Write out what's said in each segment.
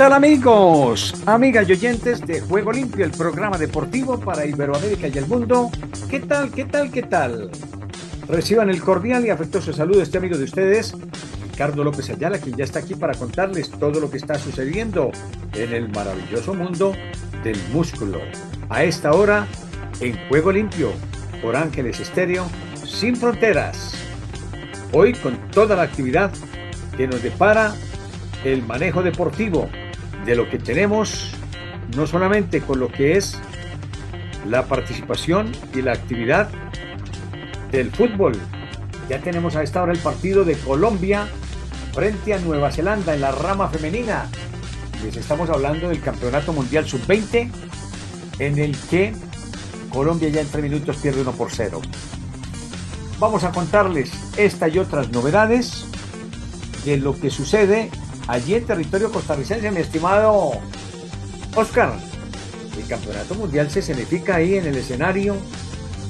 Tal amigos? Amigas y oyentes de Juego Limpio, el programa deportivo para Iberoamérica y el mundo. ¿Qué tal? ¿Qué tal? ¿Qué tal? Reciban el cordial y afectuoso saludo este amigo de ustedes, Ricardo López Ayala, quien ya está aquí para contarles todo lo que está sucediendo en el maravilloso mundo del músculo. A esta hora, en Juego Limpio, por Ángeles Estéreo, sin fronteras. Hoy con toda la actividad que nos depara el manejo deportivo de lo que tenemos, no solamente con lo que es la participación y la actividad del fútbol. Ya tenemos a esta hora el partido de Colombia frente a Nueva Zelanda en la rama femenina. Les estamos hablando del Campeonato Mundial Sub-20 en el que Colombia ya en tres minutos pierde 1 por 0. Vamos a contarles esta y otras novedades de lo que sucede allí en territorio costarricense, mi estimado Oscar. El Campeonato Mundial se significa ahí en el escenario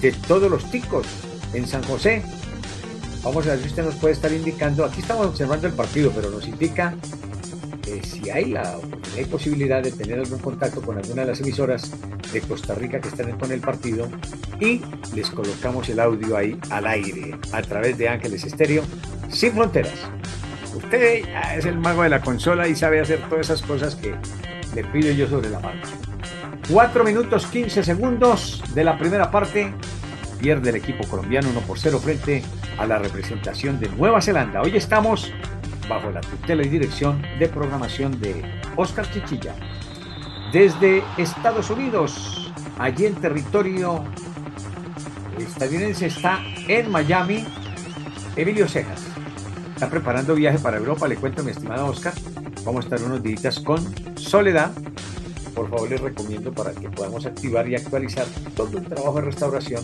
de todos los ticos en San José. Vamos a ver si usted nos puede estar indicando. Aquí estamos observando el partido, pero nos indica eh, si hay la hay posibilidad de tener algún contacto con alguna de las emisoras de Costa Rica que están con el partido y les colocamos el audio ahí al aire a través de Ángeles Estéreo sin fronteras. Usted es el mago de la consola y sabe hacer todas esas cosas que le pido yo sobre la mano. 4 minutos 15 segundos de la primera parte. Pierde el equipo colombiano 1 por 0 frente a la representación de Nueva Zelanda. Hoy estamos bajo la tutela y dirección de programación de Oscar Chichilla. Desde Estados Unidos, allí en territorio estadounidense está en Miami, Emilio Cejas. Está preparando viaje para Europa, le cuento mi estimado Oscar. Vamos a estar unos días con Soledad. Por favor, les recomiendo para que podamos activar y actualizar todo el trabajo de restauración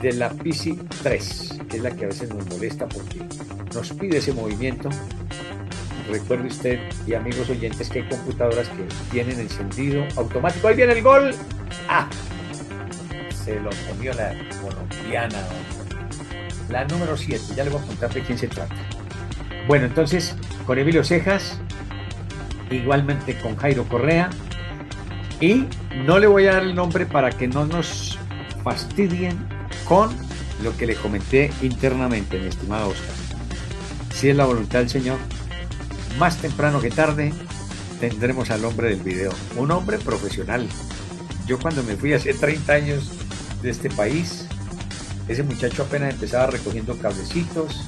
de la PC 3, que es la que a veces nos molesta porque nos pide ese movimiento. Recuerde usted y amigos oyentes que hay computadoras que tienen encendido automático. Ahí viene el gol. ¡Ah! Se lo comió la colombiana. La número 7. Ya le voy a contar de quién se trata. Bueno, entonces, con Emilio Cejas, igualmente con Jairo Correa. Y no le voy a dar el nombre para que no nos fastidien con lo que le comenté internamente, mi estimado Oscar. Si es la voluntad del Señor, más temprano que tarde tendremos al hombre del video, un hombre profesional. Yo cuando me fui hace 30 años de este país, ese muchacho apenas empezaba recogiendo cablecitos,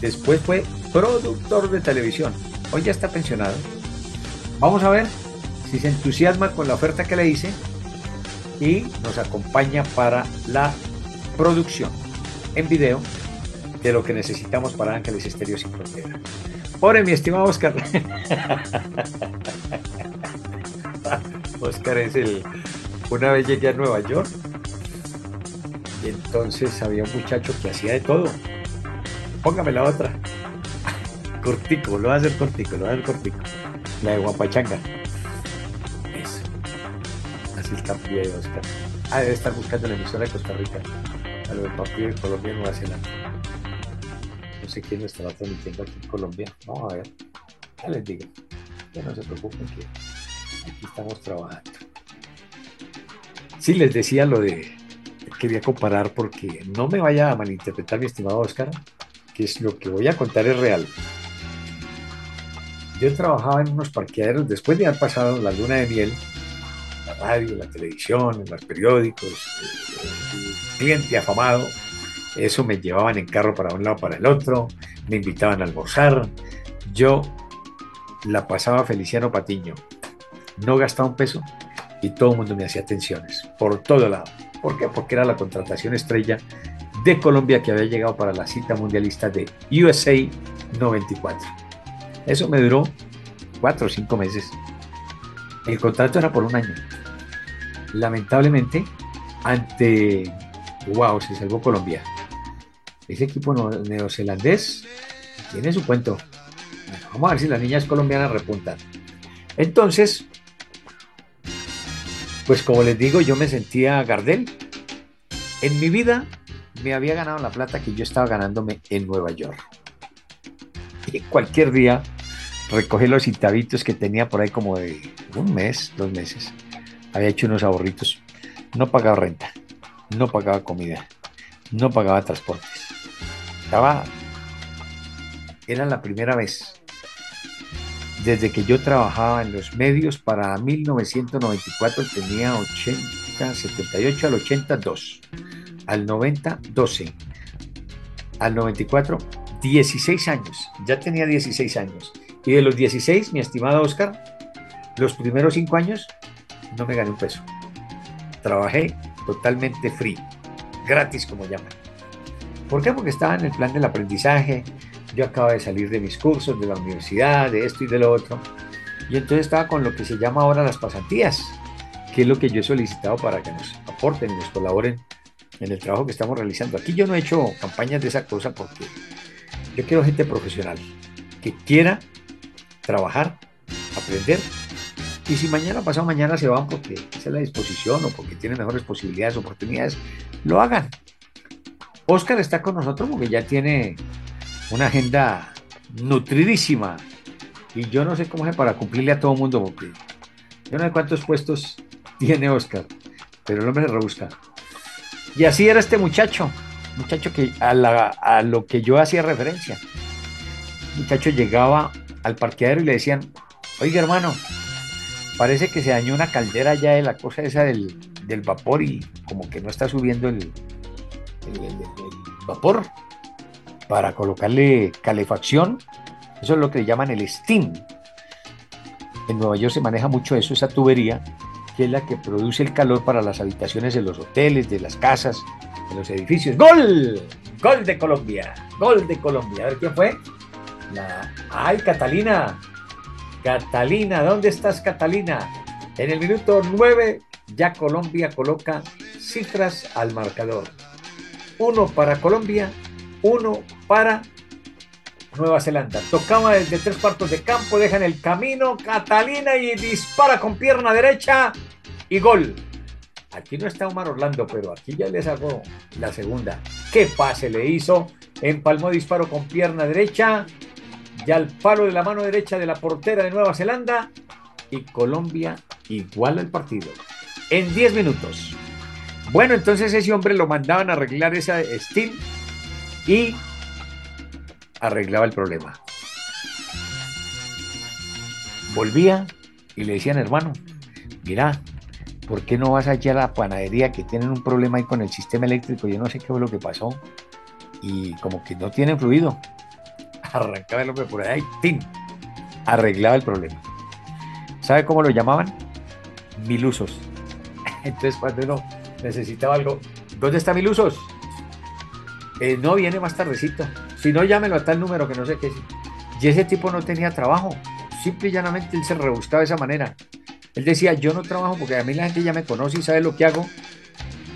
después fue productor de televisión, hoy ya está pensionado. Vamos a ver si se entusiasma con la oferta que le hice y nos acompaña para la producción en video de lo que necesitamos para Ángeles Estéreo Sin Frontera. Ore, mi estimado Oscar. Oscar es el... Una vez llegué a Nueva York y entonces había un muchacho que hacía de todo. Póngame la otra. Cortico, lo va a hacer cortico, lo va a hacer cortico. La de Guapachanga. Eso. Así está pie de Oscar. Ah, debe estar buscando la emisora de Costa Rica. A lo del partido de Colombia Nueva Zelanda. No sé quién lo estará transmitiendo aquí en Colombia. Vamos a ver. Ya les digo. Ya no se preocupen que aquí estamos trabajando. Sí, les decía lo de. Quería comparar porque no me vaya a malinterpretar, mi estimado Oscar, que es lo que voy a contar es real. Yo trabajaba en unos parqueaderos después de haber pasado la luna de miel, la radio, la televisión, los periódicos, el cliente afamado. Eso me llevaban en carro para un lado para el otro, me invitaban a almorzar. Yo la pasaba Feliciano Patiño. No gastaba un peso y todo el mundo me hacía atenciones por todo lado. ¿Por qué? Porque era la contratación estrella de Colombia que había llegado para la cita mundialista de USA 94. Eso me duró cuatro o cinco meses. El contrato era por un año. lamentablemente, ante, wow, se salvó Colombia. Ese equipo neozelandés tiene su cuento. vamos a ver si las niñas colombianas repuntan. Entonces, pues como les digo, yo me sentía Gardel. En mi vida me había ganado la plata que yo estaba ganándome en Nueva York. Y cualquier día recogí los citavitos que tenía por ahí como de un mes, dos meses. Había hecho unos ahorritos. No pagaba renta, no pagaba comida, no pagaba transportes. Estaba... Era la primera vez desde que yo trabajaba en los medios para 1994 tenía 80, 78 al 82, al 90 12, al 94 16 años, ya tenía 16 años. Y de los 16, mi estimado Oscar, los primeros 5 años no me gané un peso. Trabajé totalmente free, gratis como llaman. ¿Por qué? Porque estaba en el plan del aprendizaje, yo acabo de salir de mis cursos, de la universidad, de esto y de lo otro. Y entonces estaba con lo que se llama ahora las pasantías, que es lo que yo he solicitado para que nos aporten y nos colaboren en el trabajo que estamos realizando. Aquí yo no he hecho campañas de esa cosa porque yo quiero gente profesional que quiera trabajar, aprender. Y si mañana, pasado mañana se van porque es la disposición o porque tienen mejores posibilidades, oportunidades, lo hagan. Oscar está con nosotros porque ya tiene una agenda nutridísima. Y yo no sé cómo es para cumplirle a todo el mundo, porque yo no sé cuántos puestos tiene Oscar, pero el hombre se rebusca. Y así era este muchacho, muchacho que a, a lo que yo hacía referencia. muchacho llegaba al parqueadero y le decían, oiga hermano, parece que se dañó una caldera ya de la cosa esa del, vapor y como que no está subiendo el vapor para colocarle calefacción. Eso es lo que llaman el steam. En Nueva York se maneja mucho eso, esa tubería, que es la que produce el calor para las habitaciones de los hoteles, de las casas, de los edificios. ¡Gol! ¡Gol de Colombia! ¡Gol de Colombia! A ver quién fue. ¡Ay, Catalina! Catalina, ¿dónde estás, Catalina? En el minuto 9 ya Colombia coloca cifras al marcador. Uno para Colombia, uno para Nueva Zelanda. Tocaba desde tres cuartos de campo, deja en el camino Catalina y dispara con pierna derecha y gol. Aquí no está Omar Orlando, pero aquí ya les hago la segunda. ¿Qué pase le hizo? Empalmó disparo con pierna derecha, ya al palo de la mano derecha de la portera de Nueva Zelanda y Colombia igual el partido. En 10 minutos. Bueno, entonces ese hombre lo mandaban a arreglar esa Steel y arreglaba el problema. Volvía y le decían, hermano, mira, ¿por qué no vas allá a la panadería que tienen un problema ahí con el sistema eléctrico? Yo no sé qué fue lo que pasó. Y como que no tienen fluido. Arrancaba el hombre por ahí, ¡tim! Arreglaba el problema. ¿Sabe cómo lo llamaban? Milusos. Entonces cuando uno necesitaba algo, ¿dónde está Milusos? Eh, no viene más tardecito. Si no, llámelo a tal número que no sé qué. Y ese tipo no tenía trabajo. Simple y llanamente él se rebuscaba de esa manera. Él decía, yo no trabajo porque a mí la gente ya me conoce y sabe lo que hago.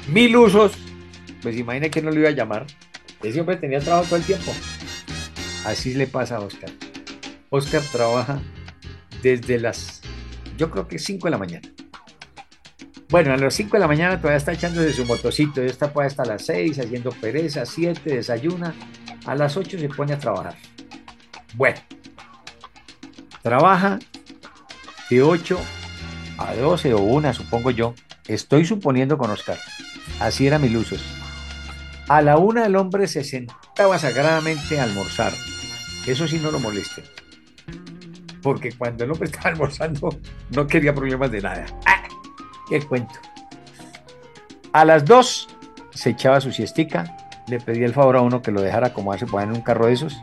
Mil usos. Pues imagine que no lo iba a llamar. Ese hombre tenía trabajo todo el tiempo. Así le pasa a Oscar. Oscar trabaja desde las, yo creo que 5 de la mañana. Bueno, a las 5 de la mañana todavía está echándose su motocito, ya está pues hasta las 6 haciendo pereza, 7, desayuna, a las 8 se pone a trabajar. Bueno, trabaja de 8 a 12 o 1, supongo yo. Estoy suponiendo con Oscar. Así era Milusos. A la una el hombre se sentaba sagradamente a almorzar. Eso sí no lo moleste. Porque cuando el hombre estaba almorzando no quería problemas de nada. ¡Ah! ¿Qué cuento? A las dos se echaba su siestica, le pedía el favor a uno que lo dejara como hace poner en un carro de esos.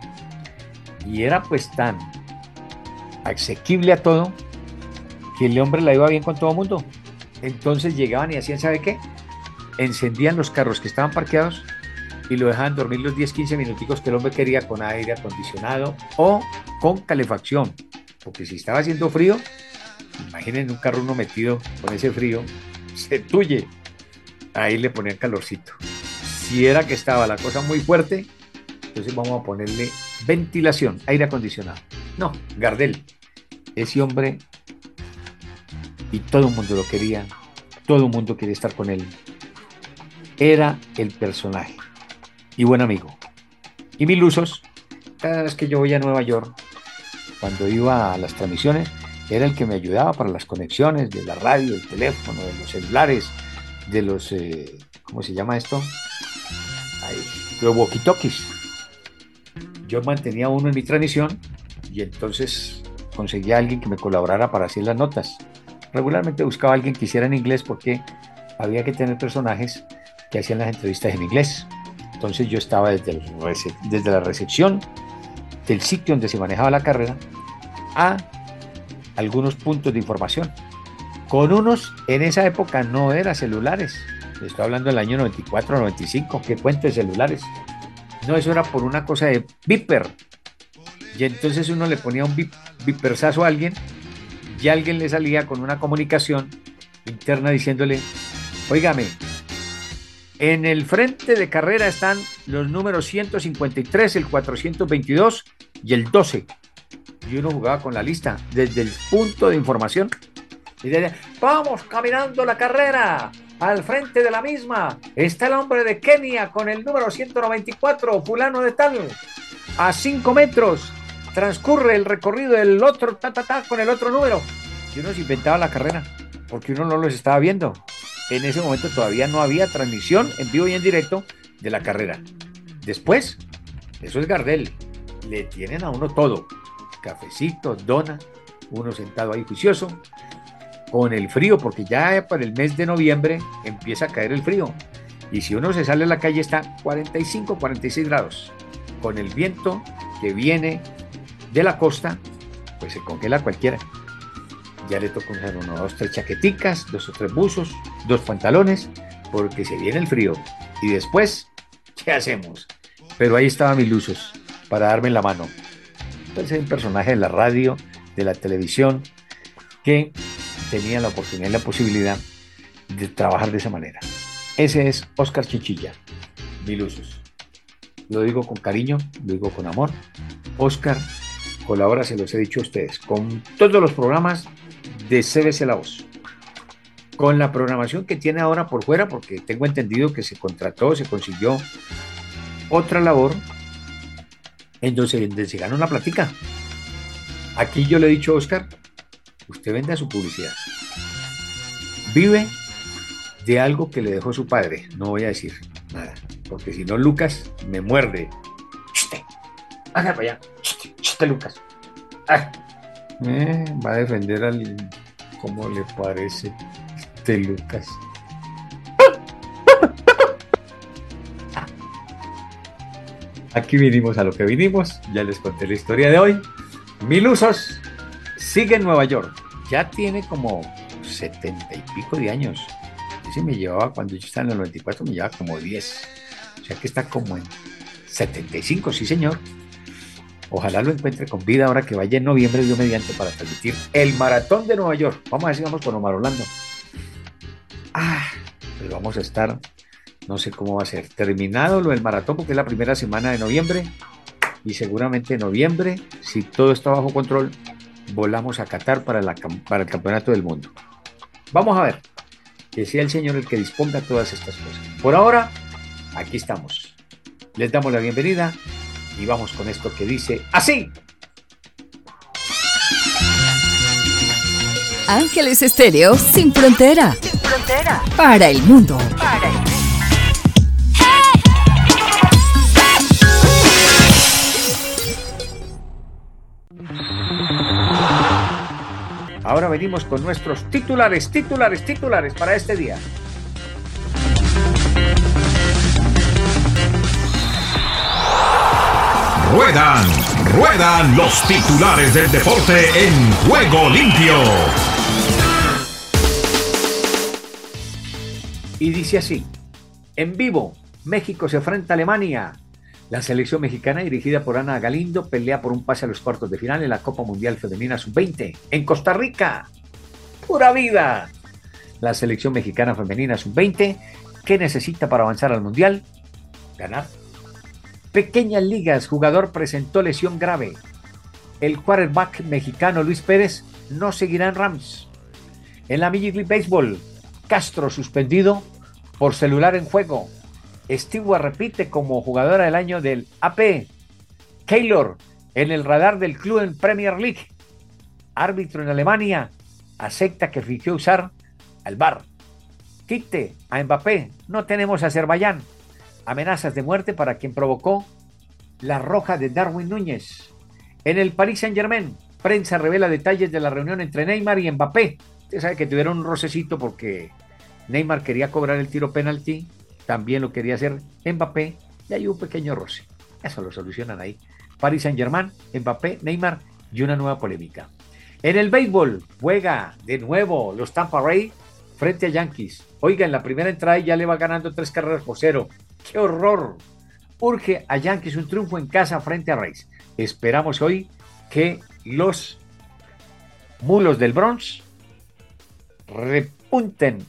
Y era pues tan asequible a todo que el hombre la iba bien con todo el mundo. Entonces llegaban y hacían, ¿sabe qué? Encendían los carros que estaban parqueados y lo dejaban dormir los 10, 15 minuticos que el hombre quería con aire acondicionado o con calefacción. Porque si estaba haciendo frío, Imaginen un carro uno metido con ese frío se tuye. Ahí le ponían calorcito. Si era que estaba la cosa muy fuerte, entonces vamos a ponerle ventilación, aire acondicionado. No, Gardel, ese hombre, y todo el mundo lo quería, todo el mundo quería estar con él. Era el personaje y buen amigo. Y mil usos, cada vez que yo voy a Nueva York, cuando iba a las transmisiones, era el que me ayudaba para las conexiones de la radio, del teléfono, de los celulares, de los, eh, ¿cómo se llama esto? Los walkie-talkies. Yo mantenía uno en mi transmisión y entonces conseguía a alguien que me colaborara para hacer las notas. Regularmente buscaba a alguien que hiciera en inglés porque había que tener personajes que hacían las entrevistas en inglés. Entonces yo estaba desde, la recepción del sitio donde se manejaba la carrera a algunos puntos de información. Con unos, en esa época no eran celulares. Estoy hablando del año 94, 95. ¿Qué cuento de celulares? No, eso era por una cosa de viper. Y entonces uno le ponía un vipersazo a alguien y alguien le salía con una comunicación interna diciéndole, oígame, en el frente de carrera están los números 153, el 422 y el 12 y uno jugaba con la lista desde el punto de información. Y vamos caminando la carrera. Al frente de la misma está el hombre de Kenia con el número 194, fulano de tal. A 5 metros transcurre el recorrido del otro ta, ta, ta, con el otro número. Y uno se inventaba la carrera, porque uno no los estaba viendo. En ese momento todavía no había transmisión en vivo y en directo de la carrera. Después, eso es Gardel. Le tienen a uno todo cafecito, dona, uno sentado ahí juicioso, con el frío, porque ya para el mes de noviembre empieza a caer el frío. Y si uno se sale a la calle está 45, 46 grados. Con el viento que viene de la costa, pues se congela cualquiera. Ya le toca usar uno, dos, tres chaqueticas, dos o tres buzos, dos pantalones, porque se viene el frío. Y después, ¿qué hacemos? Pero ahí estaban mis luzos para darme la mano es un personaje de la radio, de la televisión, que tenía la oportunidad y la posibilidad de trabajar de esa manera. Ese es Oscar Chichilla, mil usos. Lo digo con cariño, lo digo con amor. Oscar colabora, se los he dicho a ustedes, con todos los programas de CBC La Voz. Con la programación que tiene ahora por fuera, porque tengo entendido que se contrató, se consiguió otra labor entonces se gana una platica. Aquí yo le he dicho a Oscar, usted vende a su publicidad. Vive de algo que le dejó su padre. No voy a decir nada, porque si no Lucas me muerde. Chiste, para allá. Chiste, Lucas. Eh, va a defender al... ¿Cómo le parece este Lucas? Aquí vinimos a lo que vinimos, ya les conté la historia de hoy. Mil usos sigue en Nueva York. Ya tiene como setenta y pico de años. Ese me llevaba, cuando yo estaba en el 94, me llevaba como 10. O sea que está como en 75, sí señor. Ojalá lo encuentre con vida ahora que vaya en noviembre, Dios mediante, para transmitir el maratón de Nueva York. Vamos a ver si vamos con Omar Orlando. Ah, pero vamos a estar no sé cómo va a ser. Terminado lo del maratón, porque es la primera semana de noviembre. Y seguramente en noviembre, si todo está bajo control, volamos a Qatar para, para el campeonato del mundo. Vamos a ver. Que sea el Señor el que disponga todas estas cosas. Por ahora, aquí estamos. Les damos la bienvenida y vamos con esto que dice así. Ángeles Estéreo sin frontera. Sin frontera. Para el mundo. Para el mundo. Ahora venimos con nuestros titulares, titulares, titulares para este día. Ruedan, ruedan los titulares del deporte en juego limpio. Y dice así, en vivo, México se enfrenta a Alemania la selección mexicana, dirigida por Ana Galindo, pelea por un pase a los cuartos de final en la Copa Mundial Femenina Sub-20 en Costa Rica. ¡Pura vida! la selección mexicana femenina sub-20. ¿Qué necesita para avanzar al Mundial? Ganar. Pequeñas ligas, jugador presentó lesión grave. El quarterback mexicano Luis Pérez no seguirá en Rams. En la Major League Baseball, Castro suspendido por celular en juego. Stewart repite como jugadora del año del AP. Keylor en el radar del club en Premier League. Árbitro en Alemania acepta que fingió usar al bar. Quite a Mbappé. No tenemos Azerbaiyán. Amenazas de muerte para quien provocó la roja de Darwin Núñez. En el Paris Saint Germain, prensa revela detalles de la reunión entre Neymar y Mbappé. Usted sabe que tuvieron un rocecito porque Neymar quería cobrar el tiro penalti, también lo quería hacer Mbappé, y hay un pequeño roce. Eso lo solucionan ahí. Paris Saint Germain, Mbappé, Neymar y una nueva polémica. En el béisbol juega de nuevo los Tampa Rays frente a Yankees. Oiga, en la primera entrada ya le va ganando tres carreras por cero. ¡Qué horror! Urge a Yankees un triunfo en casa frente a Rays. Esperamos hoy que los mulos del Bronx repunten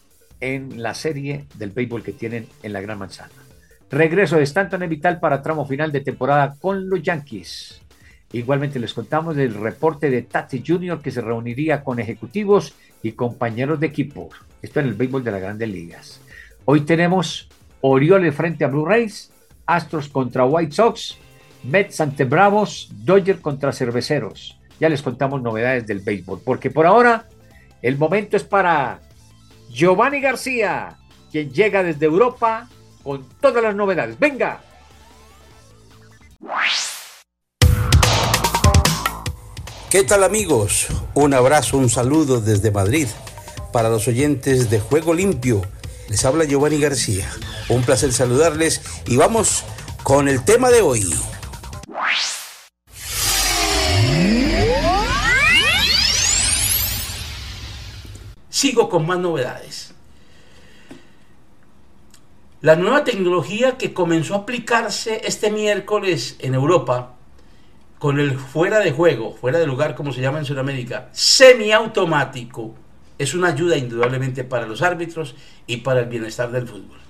en la serie del béisbol que tienen en la Gran Manzana. Regreso de Stanton en Vital para tramo final de temporada con los Yankees. Igualmente les contamos del reporte de Tati Jr. que se reuniría con ejecutivos y compañeros de equipo. Esto en el béisbol de las grandes ligas. Hoy tenemos Orioles frente a Blue Rays, Astros contra White Sox, Mets ante Bravos, Dodgers contra Cerveceros. Ya les contamos novedades del béisbol, porque por ahora el momento es para Giovanni García, quien llega desde Europa con todas las novedades. ¡Venga! ¿Qué tal amigos? Un abrazo, un saludo desde Madrid. Para los oyentes de Juego Limpio, les habla Giovanni García. Un placer saludarles y vamos con el tema de hoy. Sigo con más novedades. La nueva tecnología que comenzó a aplicarse este miércoles en Europa con el fuera de juego, fuera de lugar como se llama en Sudamérica, semiautomático, es una ayuda indudablemente para los árbitros y para el bienestar del fútbol.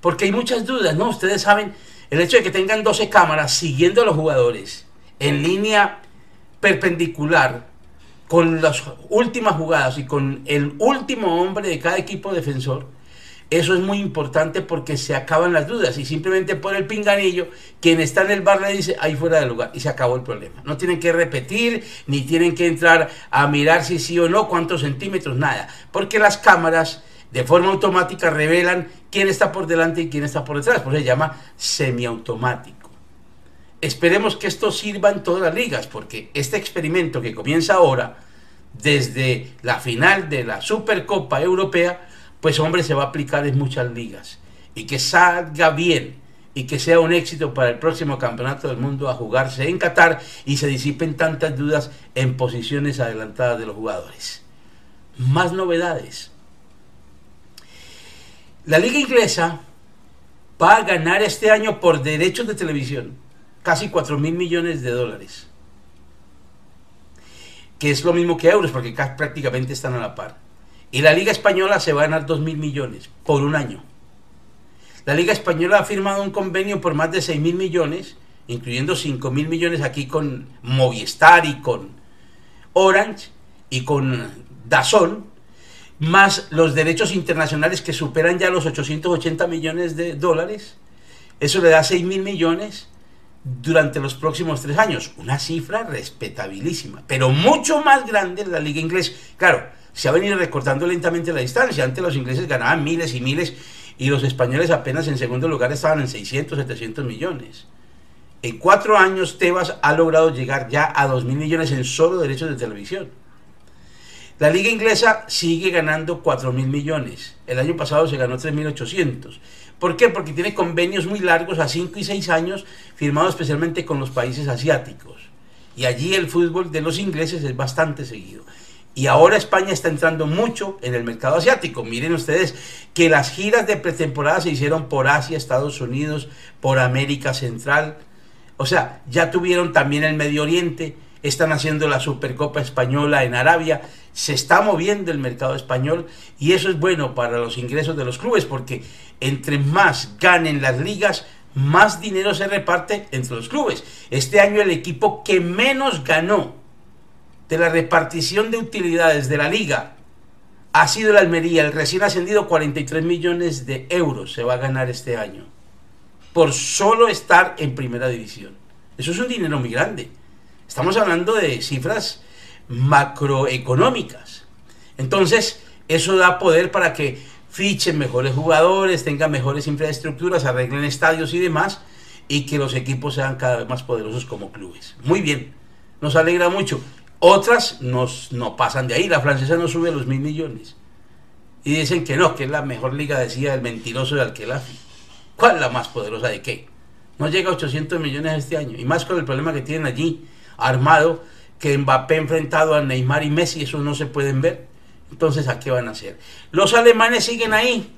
Porque hay muchas dudas, ¿no? Ustedes saben, el hecho de que tengan 12 cámaras siguiendo a los jugadores en línea perpendicular con las últimas jugadas y con el último hombre de cada equipo defensor, eso es muy importante porque se acaban las dudas y simplemente por el pinganillo, quien está en el bar le dice ahí fuera del lugar y se acabó el problema. No tienen que repetir ni tienen que entrar a mirar si sí o no, cuántos centímetros, nada. Porque las cámaras de forma automática revelan quién está por delante y quién está por detrás. Por eso se llama semiautomático. Esperemos que esto sirva en todas las ligas porque este experimento que comienza ahora, desde la final de la Supercopa Europea, pues hombre, se va a aplicar en muchas ligas. Y que salga bien y que sea un éxito para el próximo campeonato del mundo a jugarse en Qatar y se disipen tantas dudas en posiciones adelantadas de los jugadores. Más novedades. La liga inglesa va a ganar este año por derechos de televisión casi 4 mil millones de dólares. Que es lo mismo que euros porque prácticamente están a la par. Y la Liga Española se va a ganar 2 mil millones por un año. La Liga Española ha firmado un convenio por más de 6 mil millones, incluyendo 5 mil millones aquí con Movistar y con Orange y con Dazón, más los derechos internacionales que superan ya los 880 millones de dólares. Eso le da 6 mil millones durante los próximos tres años. Una cifra respetabilísima, pero mucho más grande la liga inglesa. Claro, se ha venido recortando lentamente la distancia. Antes los ingleses ganaban miles y miles y los españoles apenas en segundo lugar estaban en 600, 700 millones. En cuatro años Tebas ha logrado llegar ya a 2 mil millones en solo derechos de televisión. La liga inglesa sigue ganando 4 mil millones. El año pasado se ganó 3.800. ¿Por qué? Porque tiene convenios muy largos a 5 y 6 años firmados especialmente con los países asiáticos. Y allí el fútbol de los ingleses es bastante seguido. Y ahora España está entrando mucho en el mercado asiático. Miren ustedes que las giras de pretemporada se hicieron por Asia, Estados Unidos, por América Central. O sea, ya tuvieron también el Medio Oriente. Están haciendo la Supercopa Española en Arabia, se está moviendo el mercado español y eso es bueno para los ingresos de los clubes porque entre más ganen las ligas, más dinero se reparte entre los clubes. Este año el equipo que menos ganó de la repartición de utilidades de la liga ha sido el Almería, el recién ascendido 43 millones de euros se va a ganar este año por solo estar en primera división. Eso es un dinero muy grande. Estamos hablando de cifras macroeconómicas. Entonces, eso da poder para que fichen mejores jugadores, tengan mejores infraestructuras, arreglen estadios y demás, y que los equipos sean cada vez más poderosos como clubes. Muy bien, nos alegra mucho. Otras nos, no pasan de ahí, la francesa no sube los mil millones. Y dicen que no, que es la mejor liga, decía el mentiroso de Alquelafi. ¿Cuál es la más poderosa de qué? No llega a 800 millones este año. Y más con el problema que tienen allí, armado, que Mbappé enfrentado a Neymar y Messi, eso no se pueden ver. Entonces, ¿a qué van a hacer? Los alemanes siguen ahí.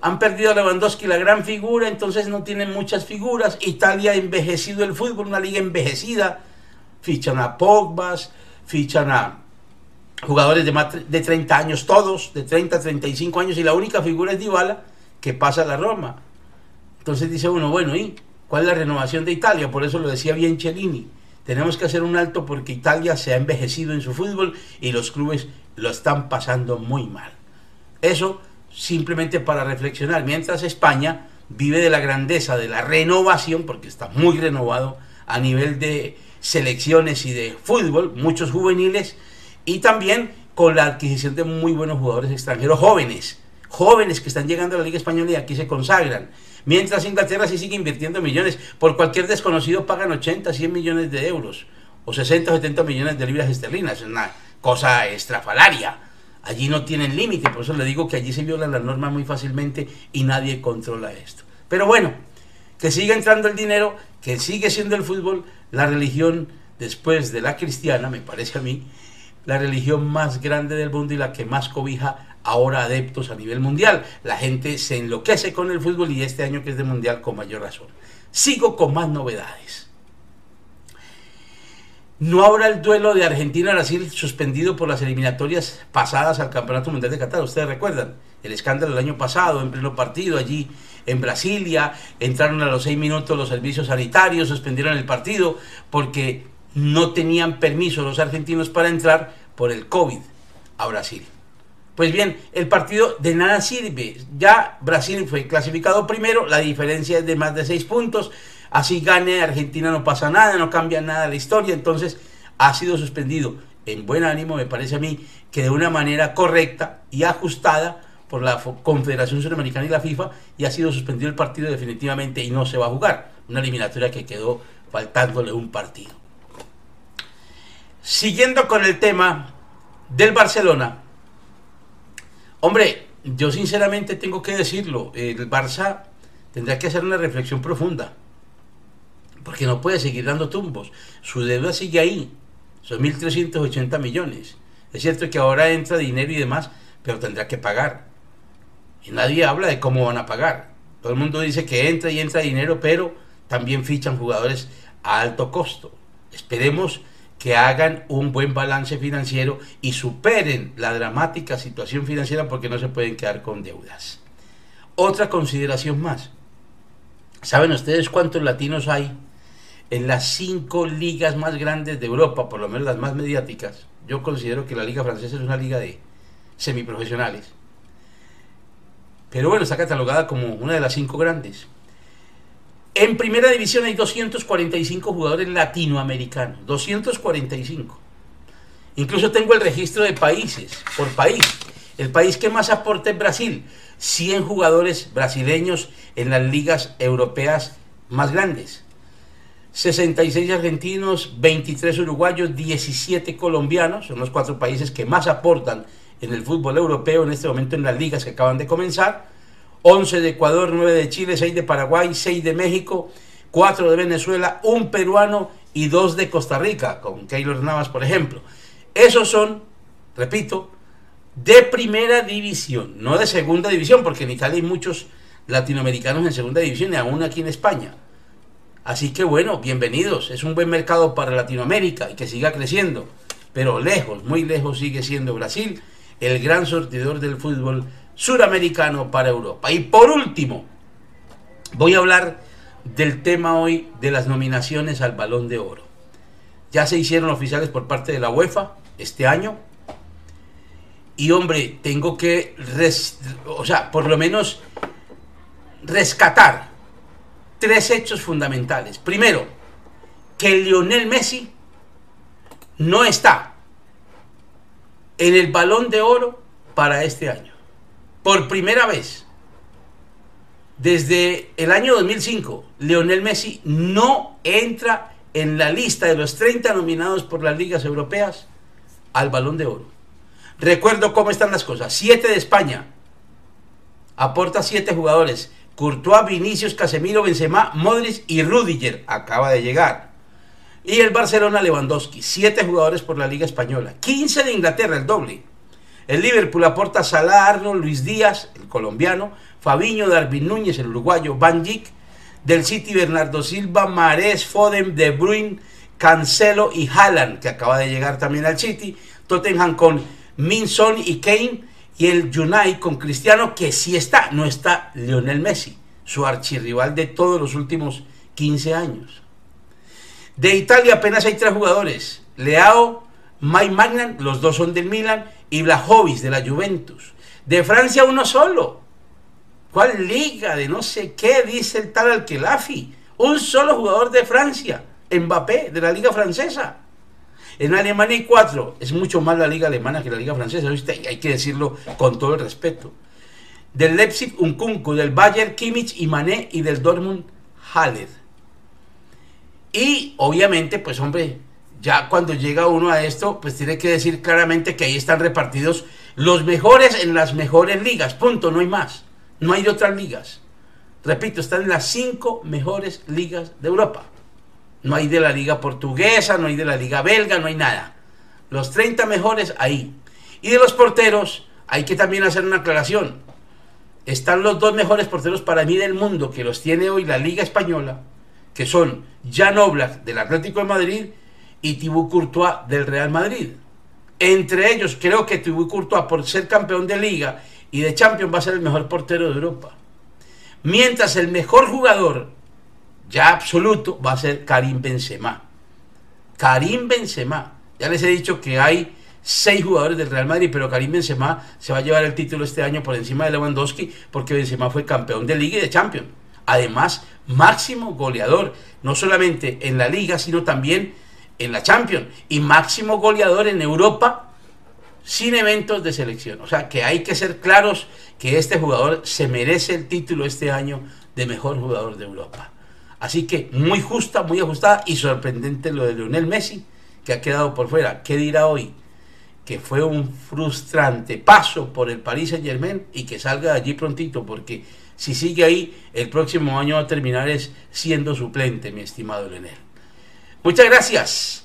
Han perdido a Lewandowski, la gran figura, entonces no tienen muchas figuras. Italia ha envejecido el fútbol, una liga envejecida. Fichan a Pogbas, fichan a jugadores de, más de 30 años, todos, de 30 a 35 años, y la única figura es Dybala, que pasa a la Roma. Entonces dice uno, bueno, ¿y cuál es la renovación de Italia? Por eso lo decía bien Cellini. Tenemos que hacer un alto porque Italia se ha envejecido en su fútbol y los clubes lo están pasando muy mal. Eso simplemente para reflexionar, mientras España vive de la grandeza, de la renovación, porque está muy renovado a nivel de selecciones y de fútbol, muchos juveniles, y también con la adquisición de muy buenos jugadores extranjeros jóvenes, jóvenes que están llegando a la Liga Española y aquí se consagran. Mientras Inglaterra sí sigue invirtiendo millones, por cualquier desconocido pagan 80, 100 millones de euros, o 60 o 70 millones de libras esterlinas, es una cosa estrafalaria. Allí no tienen límite, por eso le digo que allí se viola la norma muy fácilmente y nadie controla esto. Pero bueno, que siga entrando el dinero, que sigue siendo el fútbol la religión después de la cristiana, me parece a mí, la religión más grande del mundo y la que más cobija ahora adeptos a nivel mundial. La gente se enloquece con el fútbol y este año que es de mundial con mayor razón. Sigo con más novedades. No habrá el duelo de Argentina-Brasil suspendido por las eliminatorias pasadas al Campeonato Mundial de Qatar. Ustedes recuerdan el escándalo del año pasado, en pleno partido allí en Brasilia. Entraron a los seis minutos los servicios sanitarios, suspendieron el partido porque no tenían permiso los argentinos para entrar por el COVID a Brasil. Pues bien, el partido de nada sirve. Ya Brasil fue clasificado primero, la diferencia es de más de seis puntos así gane Argentina no pasa nada, no cambia nada la historia, entonces ha sido suspendido en buen ánimo, me parece a mí, que de una manera correcta y ajustada por la Confederación Sudamericana y la FIFA, y ha sido suspendido el partido definitivamente y no se va a jugar. Una eliminatoria que quedó faltándole un partido. Siguiendo con el tema del Barcelona, hombre, yo sinceramente tengo que decirlo, el Barça tendrá que hacer una reflexión profunda porque no puede seguir dando tumbos. Su deuda sigue ahí, son 1.380 millones. Es cierto que ahora entra dinero y demás, pero tendrá que pagar. Y nadie habla de cómo van a pagar. Todo el mundo dice que entra y entra dinero, pero también fichan jugadores a alto costo. Esperemos que hagan un buen balance financiero y superen la dramática situación financiera porque no se pueden quedar con deudas. Otra consideración más. ¿Saben ustedes cuántos latinos hay en las cinco ligas más grandes de Europa, por lo menos las más mediáticas, yo considero que la liga francesa es una liga de semiprofesionales. Pero bueno, está catalogada como una de las cinco grandes. En primera división hay 245 jugadores latinoamericanos, 245. Incluso tengo el registro de países, por país. El país que más aporta es Brasil, 100 jugadores brasileños en las ligas europeas más grandes. 66 argentinos, 23 uruguayos, 17 colombianos, son los cuatro países que más aportan en el fútbol europeo en este momento en las ligas que acaban de comenzar. 11 de Ecuador, 9 de Chile, 6 de Paraguay, 6 de México, 4 de Venezuela, un peruano y 2 de Costa Rica, con Keylor Navas, por ejemplo. Esos son, repito, de primera división, no de segunda división, porque en Italia hay muchos latinoamericanos en segunda división y aún aquí en España Así que bueno, bienvenidos. Es un buen mercado para Latinoamérica y que siga creciendo. Pero lejos, muy lejos sigue siendo Brasil el gran sortidor del fútbol suramericano para Europa. Y por último, voy a hablar del tema hoy de las nominaciones al Balón de Oro. Ya se hicieron oficiales por parte de la UEFA este año. Y hombre, tengo que, o sea, por lo menos rescatar tres hechos fundamentales. Primero, que Lionel Messi no está en el balón de oro para este año. Por primera vez. Desde el año 2005, Lionel Messi no entra en la lista de los 30 nominados por las ligas europeas al balón de oro. Recuerdo cómo están las cosas. 7 de España. Aporta 7 jugadores. Courtois, Vinicius, Casemiro, Benzema, Modric y Rudiger. Acaba de llegar. Y el Barcelona Lewandowski, 7 jugadores por la Liga Española, 15 de Inglaterra, el doble. El Liverpool aporta Salah, Arnold, Luis Díaz, el colombiano, Fabiño, Darwin Núñez, el uruguayo, Van Dijk, del City Bernardo Silva, Marés, Foden, De Bruyne, Cancelo y Haaland, que acaba de llegar también al City, Tottenham con Minson y Kane, y el United con Cristiano, que sí está, no está Lionel Messi, su archirrival de todos los últimos 15 años. De Italia apenas hay tres jugadores, Leao, Mike Magnan, los dos son del Milan, y Blajovic de la Juventus. De Francia uno solo. ¿Cuál liga de no sé qué dice el tal Alquelafi? Un solo jugador de Francia, Mbappé, de la liga francesa. En Alemania hay cuatro. Es mucho más la liga alemana que la liga francesa. Hay que decirlo con todo el respeto. Del Leipzig, Unkunku. Del Bayern, Kimmich y Mané. Y del Dortmund, Haller. Y obviamente, pues hombre, ya cuando llega uno a esto, pues tiene que decir claramente que ahí están repartidos los mejores en las mejores ligas. Punto, no hay más. No hay otras ligas. Repito, están en las cinco mejores ligas de Europa. No hay de la liga portuguesa, no hay de la liga belga, no hay nada. Los 30 mejores ahí. Y de los porteros, hay que también hacer una aclaración. Están los dos mejores porteros para mí del mundo, que los tiene hoy la Liga Española, que son Jan Oblak del Atlético de Madrid y Thibaut Courtois del Real Madrid. Entre ellos, creo que Thibaut Courtois, por ser campeón de Liga y de Champions, va a ser el mejor portero de Europa. Mientras el mejor jugador ya absoluto va a ser Karim Benzema. Karim Benzema. Ya les he dicho que hay seis jugadores del Real Madrid, pero Karim Benzema se va a llevar el título este año por encima de Lewandowski porque Benzema fue campeón de Liga y de Champions. Además, máximo goleador, no solamente en la Liga, sino también en la Champions. Y máximo goleador en Europa sin eventos de selección. O sea que hay que ser claros que este jugador se merece el título este año de mejor jugador de Europa. Así que muy justa, muy ajustada y sorprendente lo de Lionel Messi, que ha quedado por fuera. ¿Qué dirá hoy? Que fue un frustrante paso por el Paris Saint Germain y que salga de allí prontito, porque si sigue ahí, el próximo año va a terminar es siendo suplente, mi estimado Lionel. Muchas gracias.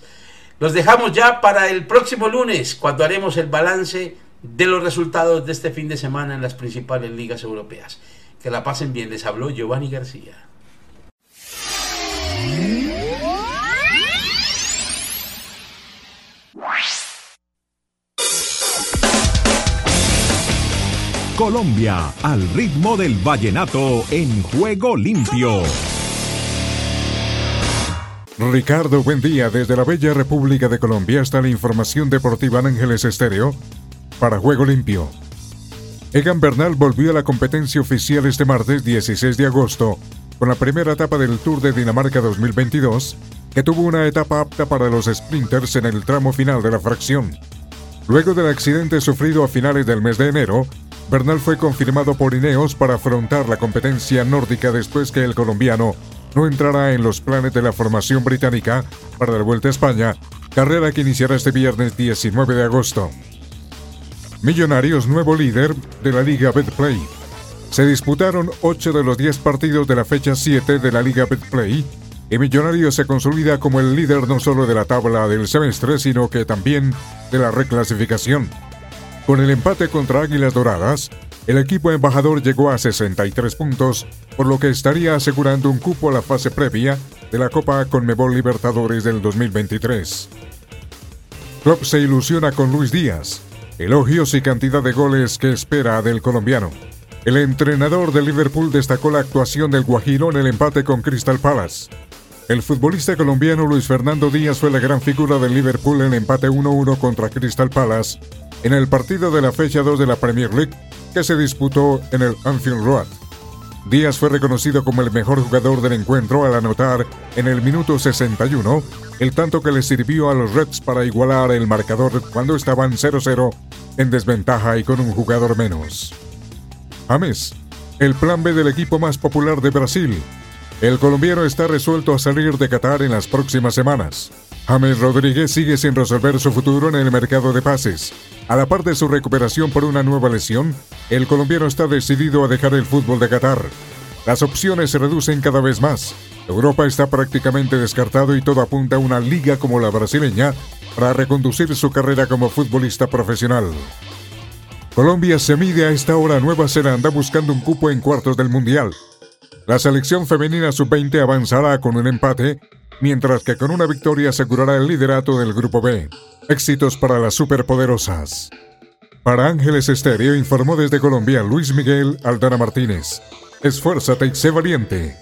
Los dejamos ya para el próximo lunes, cuando haremos el balance de los resultados de este fin de semana en las principales ligas europeas. Que la pasen bien. Les habló Giovanni García. Colombia, al ritmo del vallenato en juego limpio. Ricardo, buen día. Desde la bella República de Colombia está la información deportiva en Ángeles Estéreo para Juego Limpio. Egan Bernal volvió a la competencia oficial este martes 16 de agosto con la primera etapa del Tour de Dinamarca 2022, que tuvo una etapa apta para los sprinters en el tramo final de la fracción. Luego del accidente sufrido a finales del mes de enero, Bernal fue confirmado por Ineos para afrontar la competencia nórdica después que el colombiano no entrará en los planes de la formación británica para la Vuelta a España, carrera que iniciará este viernes 19 de agosto. Millonarios nuevo líder de la Liga Betplay. Se disputaron 8 de los 10 partidos de la fecha 7 de la Liga Betplay y Millonarios se consolida como el líder no solo de la tabla del semestre, sino que también de la reclasificación. Con el empate contra Águilas Doradas, el equipo embajador llegó a 63 puntos, por lo que estaría asegurando un cupo a la fase previa de la Copa Conmebol Libertadores del 2023. Klopp se ilusiona con Luis Díaz, elogios y cantidad de goles que espera del colombiano. El entrenador de Liverpool destacó la actuación del Guajiro en el empate con Crystal Palace. El futbolista colombiano Luis Fernando Díaz fue la gran figura del Liverpool en el empate 1-1 contra Crystal Palace en el partido de la fecha 2 de la Premier League que se disputó en el Anfield Road. Díaz fue reconocido como el mejor jugador del encuentro al anotar en el minuto 61 el tanto que le sirvió a los Reds para igualar el marcador cuando estaban 0-0 en desventaja y con un jugador menos. James, el plan B del equipo más popular de Brasil. El colombiano está resuelto a salir de Qatar en las próximas semanas. James Rodríguez sigue sin resolver su futuro en el mercado de pases. A la par de su recuperación por una nueva lesión, el colombiano está decidido a dejar el fútbol de Qatar. Las opciones se reducen cada vez más. Europa está prácticamente descartado y todo apunta a una liga como la brasileña para reconducir su carrera como futbolista profesional. Colombia se mide a esta hora a Nueva Zelanda buscando un cupo en cuartos del Mundial. La selección femenina sub-20 avanzará con un empate, mientras que con una victoria asegurará el liderato del Grupo B. Éxitos para las superpoderosas. Para Ángeles Estéreo informó desde Colombia Luis Miguel Aldana Martínez. Esfuérzate y sé valiente.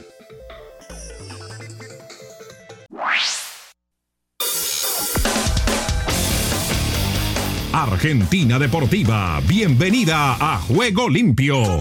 Argentina Deportiva, bienvenida a Juego Limpio.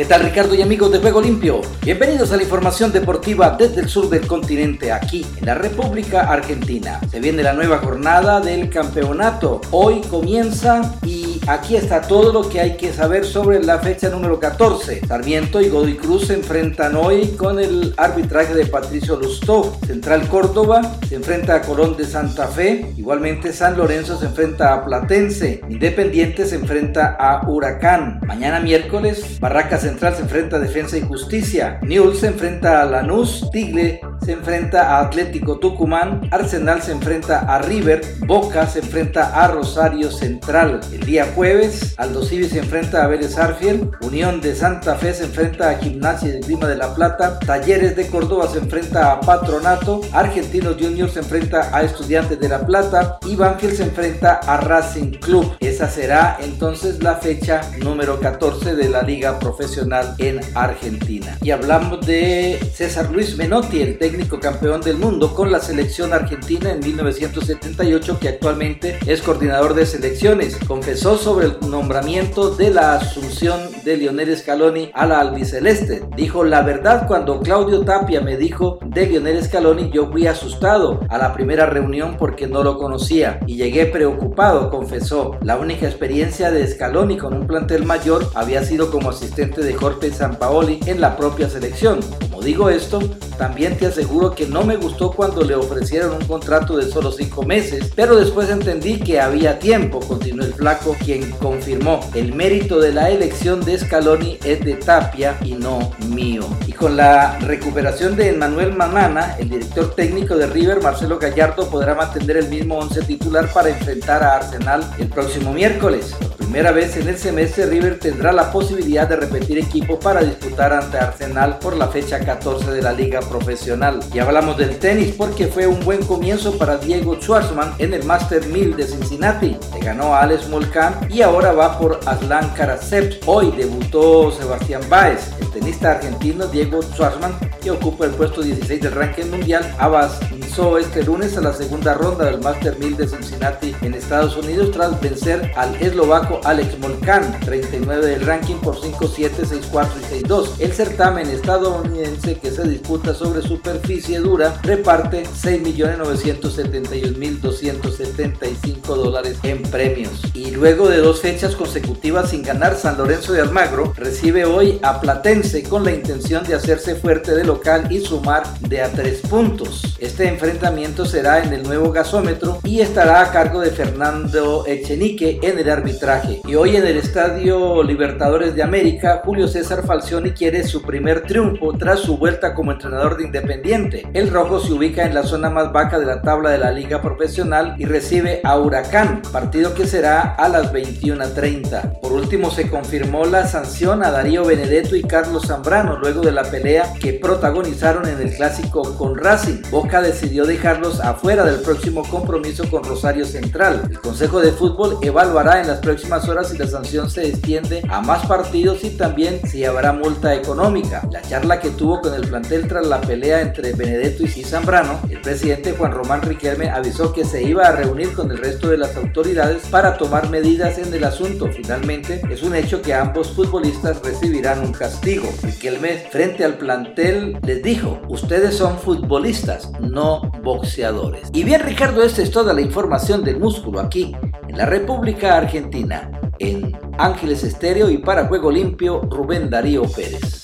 ¿Qué tal Ricardo y amigos de Juego Limpio? Bienvenidos a la información deportiva desde el sur del continente, aquí en la República Argentina. Se viene la nueva jornada del campeonato. Hoy comienza y aquí está todo lo que hay que saber sobre la fecha número 14. Sarmiento y Godoy Cruz se enfrentan hoy con el arbitraje de Patricio Lustó. Central Córdoba se enfrenta a Colón de Santa Fe. Igualmente San Lorenzo se enfrenta a Platense. Independiente se enfrenta a Huracán. Mañana miércoles Barracas Central se enfrenta a Defensa y Justicia. Newell se enfrenta a Lanús. Tigle se enfrenta a Atlético Tucumán. Arsenal se enfrenta a River. Boca se enfrenta a Rosario Central. El día jueves, Aldo Civi se enfrenta a Vélez Arfiel. Unión de Santa Fe se enfrenta a Gimnasia de Clima de la Plata. Talleres de Córdoba se enfrenta a Patronato. Argentinos Juniors se enfrenta a Estudiantes de la Plata. Y Banfield se enfrenta a Racing Club. Esa será entonces la fecha número 14 de la Liga Profesional en Argentina. Y hablamos de César Luis Menotti, el técnico campeón del mundo con la selección argentina en 1978, que actualmente es coordinador de selecciones. Confesó sobre el nombramiento de la asunción de Lionel Scaloni a la albiceleste. Dijo, la verdad, cuando Claudio Tapia me dijo de Lionel Scaloni, yo fui asustado a la primera reunión porque no lo conocía y llegué preocupado, confesó. La única experiencia de Scaloni con un plantel mayor había sido como asistente de Jorge Sampaoli en la propia selección. Como digo esto, también te aseguro que no me gustó cuando le ofrecieron un contrato de solo 5 meses, pero después entendí que había tiempo, continuó el flaco, quien confirmó el mérito de la elección de Scaloni es de Tapia y no mío. Y con la recuperación de Manuel Manana, el director técnico de River, Marcelo Gallardo, podrá mantener el mismo 11 titular para enfrentar a Arsenal el próximo miércoles. Por primera vez en el semestre, River tendrá la posibilidad de repetir equipo para disputar ante Arsenal por la fecha 14 de la liga profesional. Y hablamos del tenis porque fue un buen comienzo para Diego Schwartzman en el Master 1000 de Cincinnati. Le ganó a Alex Molcan y ahora va por Aslan Karasev. Hoy debutó Sebastián Báez, el tenista argentino Diego Schwartzman, que ocupa el puesto 16 del ranking mundial, avanzó este lunes a la segunda ronda del Master 1000 de Cincinnati en Estados Unidos tras vencer al eslovaco Alex Molcan, 39 del ranking por 5-7 6-4 y 6-2. El certamen estadounidense que se disputa sobre superficie dura reparte 6.971.275 dólares en premios. Y luego de dos fechas consecutivas sin ganar, San Lorenzo de Almagro recibe hoy a Platense con la intención de hacerse fuerte de local y sumar de a tres puntos. Este enfrentamiento será en el nuevo gasómetro y estará a cargo de Fernando Echenique en el arbitraje. Y hoy en el Estadio Libertadores de América, Julio César Falcioni quiere su primer triunfo tras su vuelta como entrenador de Independiente. El rojo se ubica en la zona más baja de la tabla de la liga profesional y recibe a Huracán, partido que será a las 21.30. Por último se confirmó la sanción a Darío Benedetto y Carlos Zambrano luego de la pelea que protagonizaron en el clásico con Racing. Boca decidió dejarlos afuera del próximo compromiso con Rosario Central. El Consejo de Fútbol evaluará en las próximas horas si la sanción se extiende a más partidos y también si habrá multa económica. La charla que tuvo con el plantel tras la pelea entre Benedetto y Zambrano, el presidente Juan Román Riquelme avisó que se iba a reunir con el resto de las autoridades para tomar medidas en el asunto. Finalmente, es un hecho que ambos futbolistas recibirán un castigo. Riquelme, frente al plantel, les dijo, ustedes son futbolistas, no boxeadores. Y bien, Ricardo, esta es toda la información del músculo aquí, en la República Argentina. En Ángeles Estéreo y para Juego Limpio, Rubén Darío Pérez.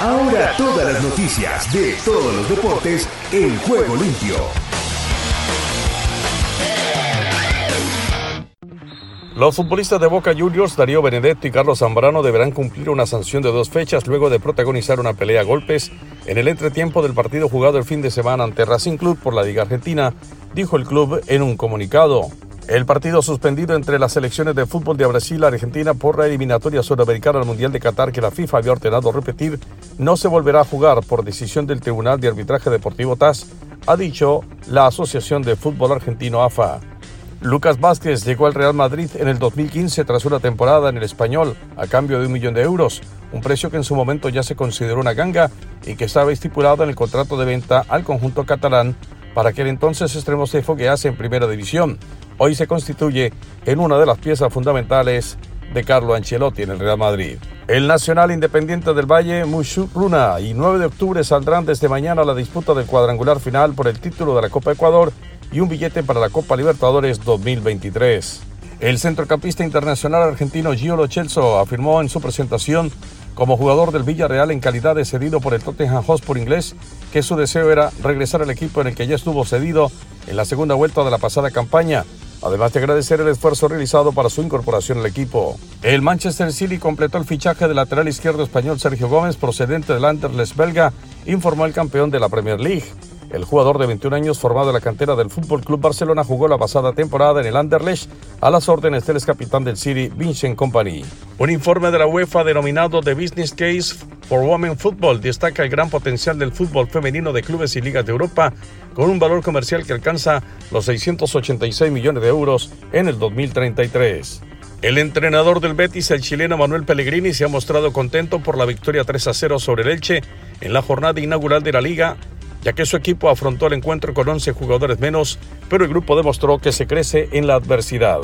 Ahora todas las noticias de todos los deportes en Juego Limpio. Los futbolistas de Boca Juniors, Darío Benedetto y Carlos Zambrano deberán cumplir una sanción de dos fechas luego de protagonizar una pelea a golpes en el entretiempo del partido jugado el fin de semana ante Racing Club por la Liga Argentina, dijo el club en un comunicado. El partido suspendido entre las selecciones de fútbol de Brasil y Argentina por la eliminatoria sudamericana al Mundial de Qatar que la FIFA había ordenado repetir no se volverá a jugar por decisión del Tribunal de Arbitraje Deportivo TAS, ha dicho la Asociación de Fútbol Argentino AFA. Lucas Vázquez llegó al Real Madrid en el 2015 tras una temporada en el español a cambio de un millón de euros, un precio que en su momento ya se consideró una ganga y que estaba estipulado en el contrato de venta al conjunto catalán para que el entonces extremo se foguease en primera división hoy se constituye en una de las piezas fundamentales de Carlo Ancelotti en el Real Madrid. El Nacional Independiente del Valle, Mushu Runa, y 9 de octubre saldrán desde mañana a la disputa del cuadrangular final por el título de la Copa Ecuador y un billete para la Copa Libertadores 2023. El centrocampista internacional argentino Gio Lo Celso afirmó en su presentación como jugador del Villarreal en calidad de cedido por el Tottenham Hotspur inglés que su deseo era regresar al equipo en el que ya estuvo cedido en la segunda vuelta de la pasada campaña además de agradecer el esfuerzo realizado para su incorporación al equipo. El Manchester City completó el fichaje del lateral izquierdo español Sergio Gómez, procedente del Anderlecht belga, informó el campeón de la Premier League. El jugador de 21 años formado en la cantera del Fútbol Club Barcelona jugó la pasada temporada en el Anderlecht a las órdenes del ex capitán del City, Vincent Company. Un informe de la UEFA denominado The Business Case for Women Football destaca el gran potencial del fútbol femenino de clubes y ligas de Europa con un valor comercial que alcanza los 686 millones de euros en el 2033. El entrenador del Betis, el chileno Manuel Pellegrini, se ha mostrado contento por la victoria 3 a 0 sobre el Elche en la jornada inaugural de la liga ya que su equipo afrontó el encuentro con 11 jugadores menos, pero el grupo demostró que se crece en la adversidad.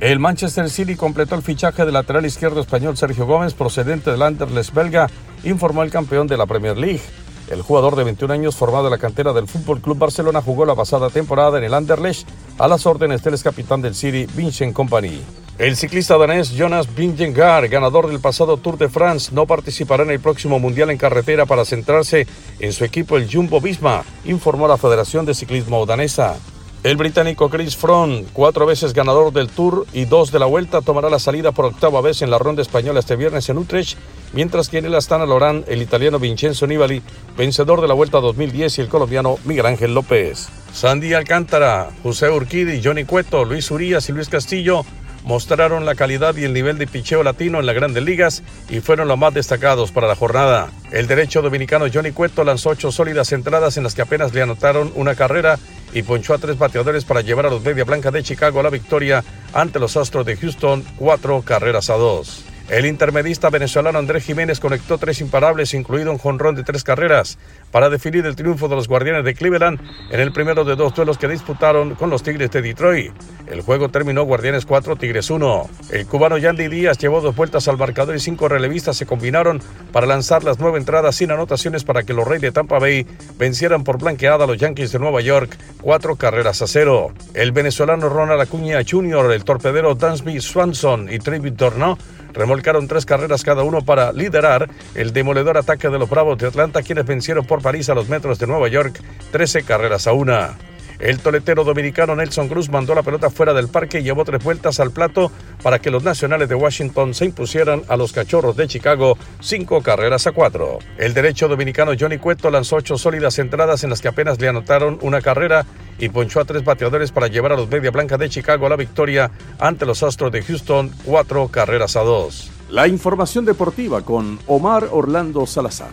El Manchester City completó el fichaje del lateral izquierdo español Sergio Gómez, procedente del Anderlecht belga, informó el campeón de la Premier League. El jugador de 21 años formado en la cantera del Fútbol Club Barcelona jugó la pasada temporada en el Anderlecht a las órdenes del ex capitán del City, Vincent Company. El ciclista danés Jonas Vingegaard, ganador del pasado Tour de France, no participará en el próximo Mundial en carretera para centrarse en su equipo el Jumbo Visma, informó la Federación de Ciclismo danesa. El británico Chris Froome, cuatro veces ganador del Tour y dos de la Vuelta, tomará la salida por octava vez en la ronda española este viernes en Utrecht, mientras que en el Astana Lorán el italiano Vincenzo Nibali, vencedor de la Vuelta 2010 y el colombiano Miguel Ángel López. Sandy Alcántara, José Urquidi, Johnny Cueto, Luis Urías y Luis Castillo mostraron la calidad y el nivel de picheo latino en las grandes ligas y fueron los más destacados para la jornada. El derecho dominicano Johnny Cueto lanzó ocho sólidas entradas en las que apenas le anotaron una carrera y ponchó a tres bateadores para llevar a los Media Blanca de Chicago a la victoria ante los Astros de Houston, cuatro carreras a dos. El intermedista venezolano Andrés Jiménez conectó tres imparables, incluido un jonrón de tres carreras, para definir el triunfo de los Guardianes de Cleveland en el primero de dos duelos que disputaron con los Tigres de Detroit. El juego terminó Guardianes 4, Tigres 1. El cubano Yandy Díaz llevó dos vueltas al marcador y cinco relevistas se combinaron para lanzar las nueve entradas sin anotaciones para que los Reyes de Tampa Bay vencieran por blanqueada a los Yankees de Nueva York, cuatro carreras a cero. El venezolano Ronald Acuña Jr., el torpedero Dansby Swanson y Travis Dornó remolcaron tres carreras cada uno para liderar el demoledor ataque de los Bravos de Atlanta, quienes vencieron por París a los metros de Nueva York 13 carreras a una. El toletero dominicano Nelson Cruz mandó la pelota fuera del parque y llevó tres vueltas al plato para que los nacionales de Washington se impusieran a los cachorros de Chicago cinco carreras a cuatro. El derecho dominicano Johnny Cueto lanzó ocho sólidas entradas en las que apenas le anotaron una carrera y ponchó a tres bateadores para llevar a los Media Blanca de Chicago a la victoria ante los Astros de Houston cuatro carreras a dos. La información deportiva con Omar Orlando Salazar.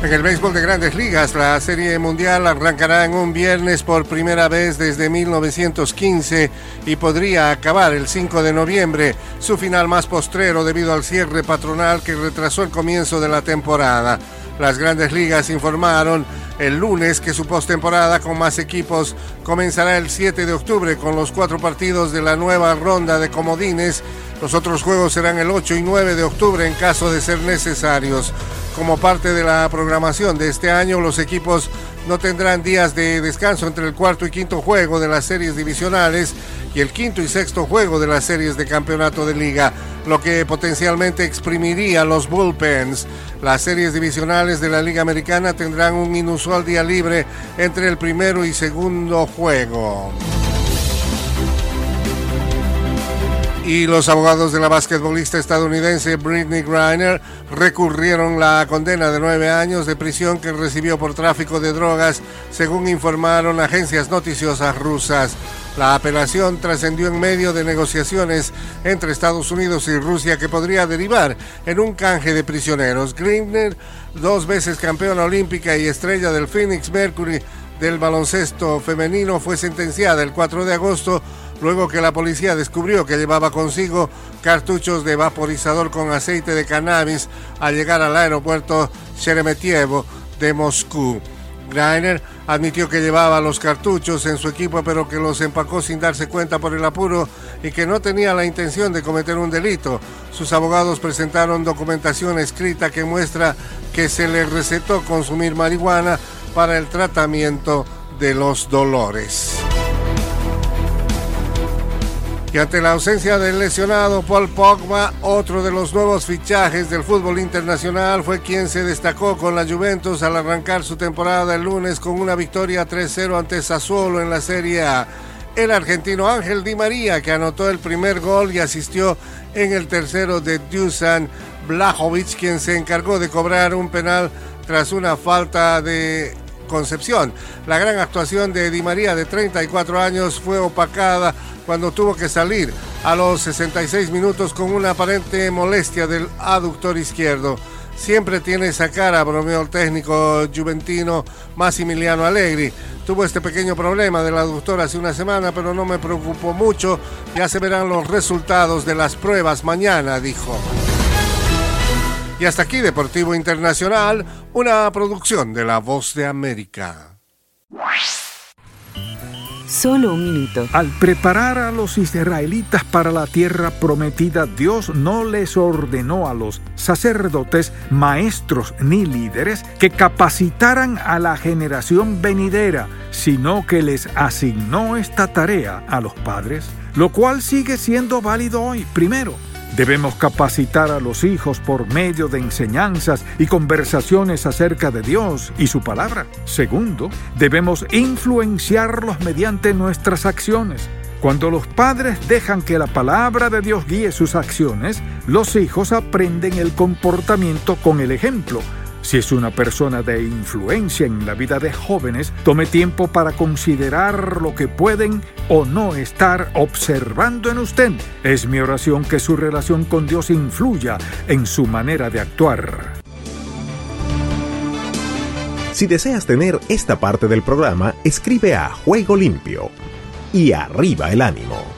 En el béisbol de grandes ligas, la Serie Mundial arrancará en un viernes por primera vez desde 1915 y podría acabar el 5 de noviembre, su final más postrero debido al cierre patronal que retrasó el comienzo de la temporada. Las grandes ligas informaron el lunes que su postemporada con más equipos comenzará el 7 de octubre con los cuatro partidos de la nueva ronda de comodines. Los otros juegos serán el 8 y 9 de octubre en caso de ser necesarios. Como parte de la programación de este año, los equipos no tendrán días de descanso entre el cuarto y quinto juego de las series divisionales y el quinto y sexto juego de las series de campeonato de liga, lo que potencialmente exprimiría los bullpens. Las series divisionales de la Liga Americana tendrán un inusual día libre entre el primero y segundo juego. Y los abogados de la basquetbolista estadounidense Britney Griner recurrieron la condena de nueve años de prisión que recibió por tráfico de drogas, según informaron agencias noticiosas rusas. La apelación trascendió en medio de negociaciones entre Estados Unidos y Rusia que podría derivar en un canje de prisioneros. Griner, dos veces campeona olímpica y estrella del Phoenix Mercury del baloncesto femenino, fue sentenciada el 4 de agosto luego que la policía descubrió que llevaba consigo cartuchos de vaporizador con aceite de cannabis al llegar al aeropuerto Sheremetyevo de Moscú. Greiner admitió que llevaba los cartuchos en su equipo pero que los empacó sin darse cuenta por el apuro y que no tenía la intención de cometer un delito. Sus abogados presentaron documentación escrita que muestra que se le recetó consumir marihuana para el tratamiento de los dolores. Y ante la ausencia del lesionado Paul Pogba, otro de los nuevos fichajes del fútbol internacional fue quien se destacó con la Juventus al arrancar su temporada el lunes con una victoria 3-0 ante Sassuolo en la Serie A. El argentino Ángel Di María, que anotó el primer gol y asistió en el tercero de Dusan Blajovic, quien se encargó de cobrar un penal tras una falta de Concepción. La gran actuación de Di María de 34 años fue opacada cuando tuvo que salir a los 66 minutos con una aparente molestia del aductor izquierdo. Siempre tiene esa cara, bromeó el técnico juventino Massimiliano Allegri. Tuvo este pequeño problema del aductor hace una semana, pero no me preocupó mucho. Ya se verán los resultados de las pruebas mañana, dijo. Y hasta aquí Deportivo Internacional, una producción de La Voz de América. Solo un minuto. Al preparar a los israelitas para la tierra prometida, Dios no les ordenó a los sacerdotes, maestros ni líderes que capacitaran a la generación venidera, sino que les asignó esta tarea a los padres, lo cual sigue siendo válido hoy. Primero, Debemos capacitar a los hijos por medio de enseñanzas y conversaciones acerca de Dios y su palabra. Segundo, debemos influenciarlos mediante nuestras acciones. Cuando los padres dejan que la palabra de Dios guíe sus acciones, los hijos aprenden el comportamiento con el ejemplo si es una persona de influencia en la vida de jóvenes, tome tiempo para considerar lo que pueden o no estar observando en usted. Es mi oración que su relación con Dios influya en su manera de actuar. Si deseas tener esta parte del programa, escribe a Juego Limpio y arriba el ánimo.